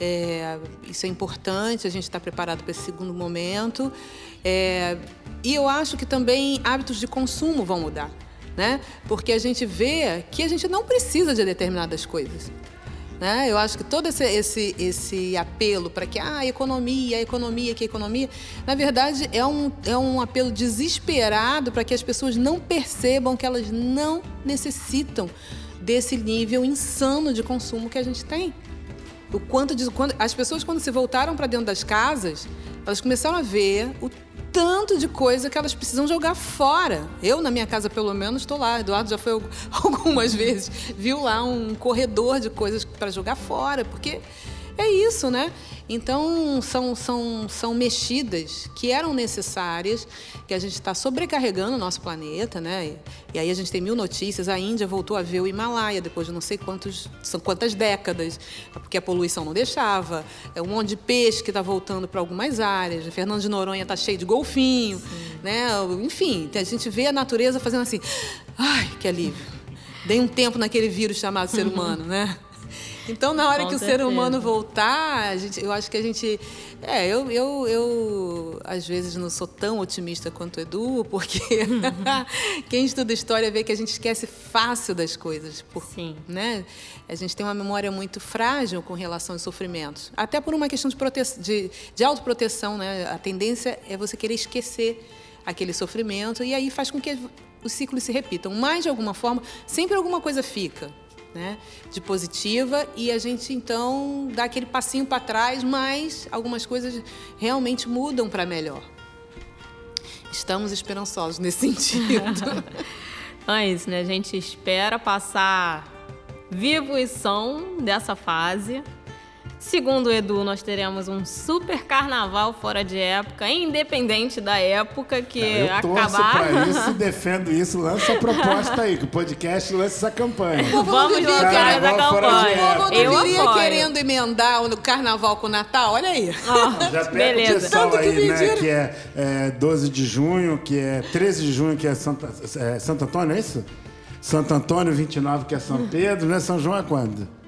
É, isso é importante, a gente está preparado para esse segundo momento. É, e eu acho que também hábitos de consumo vão mudar. Né? Porque a gente vê que a gente não precisa de determinadas coisas. Né? Eu acho que todo esse, esse, esse apelo para que ah, a economia, a economia, que a economia, na verdade é um, é um apelo desesperado para que as pessoas não percebam que elas não necessitam desse nível insano de consumo que a gente tem. O quanto de, quando, as pessoas quando se voltaram para dentro das casas, elas começaram a ver o tanto de coisa que elas precisam jogar fora. Eu, na minha casa, pelo menos, estou lá. Eduardo já foi [laughs] algumas vezes. Viu lá um corredor de coisas para jogar fora, porque é isso, né? Então, são, são, são mexidas que eram necessárias, que a gente está sobrecarregando o nosso planeta, né? E, aí a gente tem mil notícias. A Índia voltou a ver o Himalaia depois de não sei quantos, são quantas décadas, porque a poluição não deixava. É um monte de peixe que está voltando para algumas áreas. Fernando de Noronha está cheio de golfinho, Sim. né? Enfim, a gente vê a natureza fazendo assim. Ai, que alívio. Dei um tempo naquele vírus chamado ser humano, né? Então, na hora Com que certeza. o ser humano voltar, gente, eu acho que a gente. É, eu, eu, eu às vezes não sou tão otimista quanto o Edu, porque [laughs] [laughs] quem estuda história vê que a gente esquece fácil das coisas. Por, Sim. Né? A gente tem uma memória muito frágil com relação aos sofrimentos. Até por uma questão de, prote... de, de autoproteção, né? A tendência é você querer esquecer aquele sofrimento e aí faz com que os ciclos se repitam. Mas, de alguma forma, sempre alguma coisa fica né, de positiva e a gente então dá aquele passinho para trás, mas algumas coisas realmente mudam para melhor. Estamos esperançosos nesse [laughs] sentido. então é isso, né? A gente espera passar vivo e são dessa fase Segundo o Edu, nós teremos um super carnaval fora de época, independente da época que eu acabar. para isso, [laughs] defendo isso, lança a proposta aí, que o podcast lança essa campanha. Vamos lançar essa campanha. O povo eu viria apoio. querendo emendar o carnaval com o Natal, olha aí. Oh, Já pega beleza. o pessoal aí, né, que é, é 12 de junho, que é 13 de junho, que é, Santa, é Santo Antônio, é isso? Santo Antônio, 29, que é São Pedro, né? São João é quando?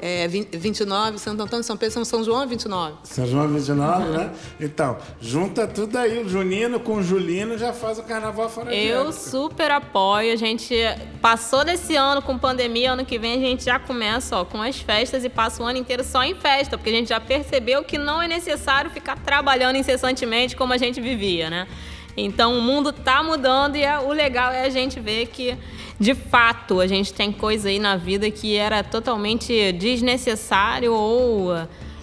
É, 29, Santo Antônio, São Pedro, São, São João 29. São João 29, né? Então, junta tudo aí, o Junino com o Julino já faz o carnaval fora de Eu super apoio, a gente passou desse ano com pandemia, ano que vem a gente já começa ó, com as festas e passa o ano inteiro só em festa, porque a gente já percebeu que não é necessário ficar trabalhando incessantemente como a gente vivia, né? Então o mundo está mudando e é, o legal é a gente ver que de fato, a gente tem coisa aí na vida que era totalmente desnecessário ou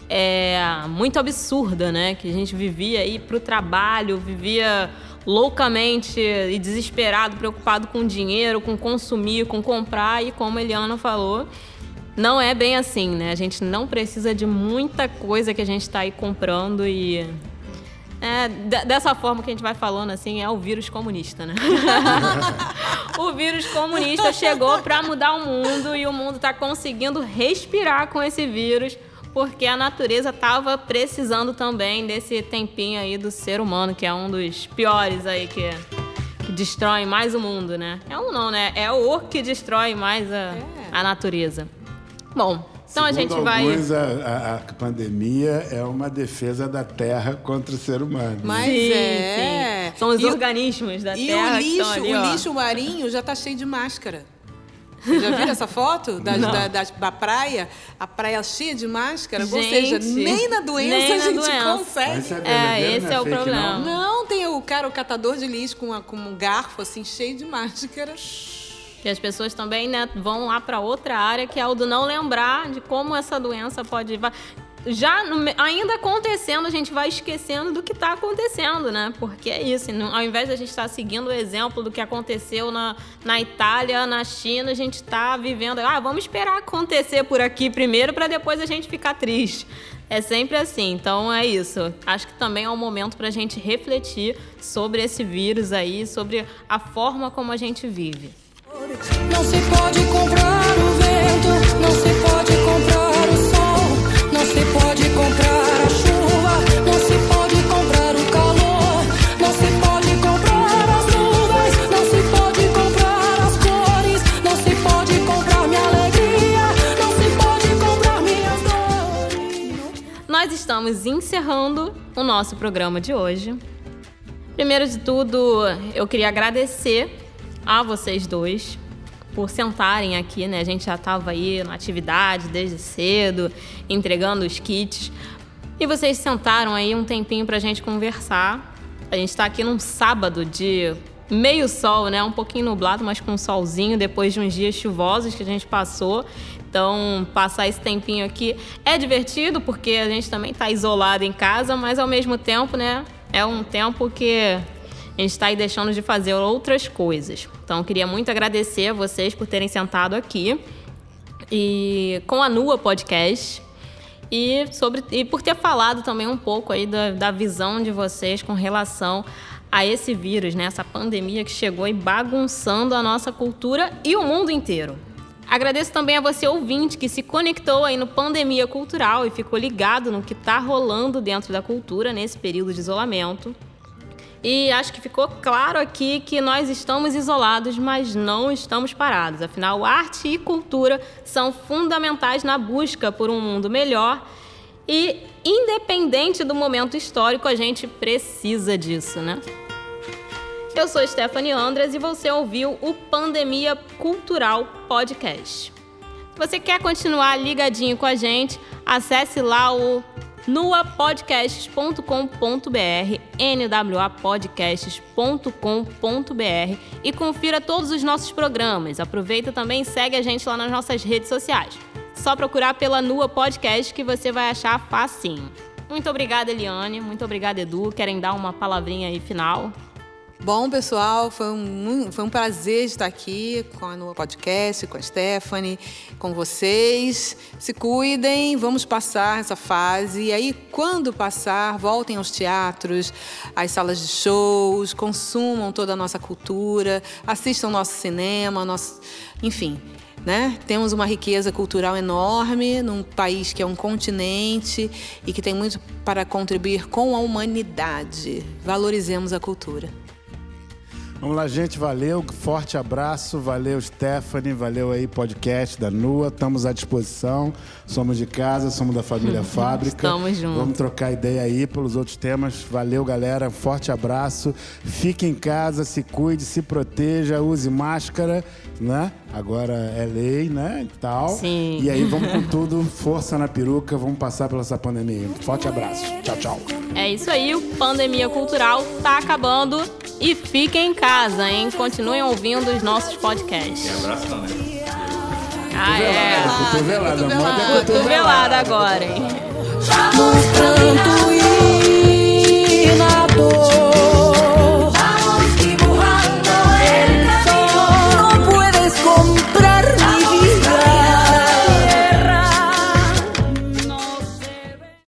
é, muito absurda, né? Que a gente vivia aí para o trabalho, vivia loucamente e desesperado, preocupado com dinheiro, com consumir, com comprar e como a Eliana falou, não é bem assim, né? A gente não precisa de muita coisa que a gente está aí comprando e é, dessa forma que a gente vai falando assim, é o vírus comunista, né? [laughs] o vírus comunista chegou para mudar o mundo e o mundo está conseguindo respirar com esse vírus, porque a natureza estava precisando também desse tempinho aí do ser humano, que é um dos piores aí que, que destrói mais o mundo, né? É um não, né? É o que destrói mais a, é. a natureza. Bom, então a gente vai. Alguns, a, a, pandemia é uma defesa da Terra contra o ser humano. Mas sim, é. Sim. São os e organismos o, da e Terra. E o lixo, ali, o lixo marinho já está cheio de máscara. Já viram essa foto [laughs] da, da, da, da, praia? A praia cheia de máscara? Gente, Ou seja, nem na doença nem a gente doença. consegue. É, é, esse é, é o problema. Não. não, tem o cara, o catador de lixo com, a, com um garfo assim, cheio de máscara. Que as pessoas também né, vão lá para outra área, que é o do não lembrar de como essa doença pode. Já ainda acontecendo, a gente vai esquecendo do que está acontecendo, né? Porque é isso. Ao invés de a gente estar tá seguindo o exemplo do que aconteceu na, na Itália, na China, a gente está vivendo. Ah, vamos esperar acontecer por aqui primeiro para depois a gente ficar triste. É sempre assim, então é isso. Acho que também é um momento para a gente refletir sobre esse vírus aí, sobre a forma como a gente vive. Não se pode comprar o vento, não se pode comprar o sol, não se pode comprar a chuva, não se pode comprar o calor, não se pode comprar as nuvens, não se pode comprar as cores, não se pode comprar minha alegria, não se pode comprar minhas dores. Nós estamos encerrando o nosso programa de hoje. Primeiro de tudo, eu queria agradecer a vocês dois por sentarem aqui, né? A gente já estava aí na atividade desde cedo, entregando os kits. E vocês sentaram aí um tempinho para a gente conversar. A gente está aqui num sábado de meio sol, né? Um pouquinho nublado, mas com solzinho depois de uns dias chuvosos que a gente passou. Então, passar esse tempinho aqui é divertido porque a gente também está isolado em casa, mas ao mesmo tempo, né? É um tempo que a gente está aí deixando de fazer outras coisas. Então, queria muito agradecer a vocês por terem sentado aqui e com a Nua Podcast e, sobre, e por ter falado também um pouco aí da, da visão de vocês com relação a esse vírus, né? essa pandemia que chegou aí bagunçando a nossa cultura e o mundo inteiro. Agradeço também a você ouvinte que se conectou aí no Pandemia Cultural e ficou ligado no que está rolando dentro da cultura nesse período de isolamento. E acho que ficou claro aqui que nós estamos isolados, mas não estamos parados. Afinal, arte e cultura são fundamentais na busca por um mundo melhor e, independente do momento histórico, a gente precisa disso, né? Eu sou Stephanie Andras e você ouviu o Pandemia Cultural Podcast. Se você quer continuar ligadinho com a gente, acesse lá o nuapodcasts.com.br, nwapodcasts.com.br e confira todos os nossos programas. Aproveita também e segue a gente lá nas nossas redes sociais. Só procurar pela Nua Podcast que você vai achar facinho. Muito obrigada, Eliane. Muito obrigada, Edu. Querem dar uma palavrinha aí final? Bom, pessoal, foi um, foi um prazer estar aqui com Nua Podcast, com a Stephanie, com vocês. Se cuidem, vamos passar essa fase. E aí, quando passar, voltem aos teatros, às salas de shows, consumam toda a nossa cultura, assistam nosso cinema, nosso. Enfim. Né? Temos uma riqueza cultural enorme num país que é um continente e que tem muito para contribuir com a humanidade. Valorizemos a cultura. Vamos lá, gente. Valeu. Forte abraço. Valeu, Stephanie. Valeu aí, podcast da NUA. Estamos à disposição. Somos de casa, somos da família [laughs] Fábrica. Estamos juntos. Vamos trocar ideia aí pelos outros temas. Valeu, galera. Forte abraço. Fique em casa, se cuide, se proteja, use máscara, né? Agora é lei, né? E tal. Sim. E aí vamos com [laughs] tudo. Força na peruca. Vamos passar pela essa pandemia. Forte abraço. Tchau, tchau. É isso aí, o Pandemia Cultural tá acabando e fiquem em casa, hein? Continuem ouvindo os nossos podcasts. Tem abraço também. Ah, é. Cotovelada. Moda é Cotovelada agora, hein? No pranto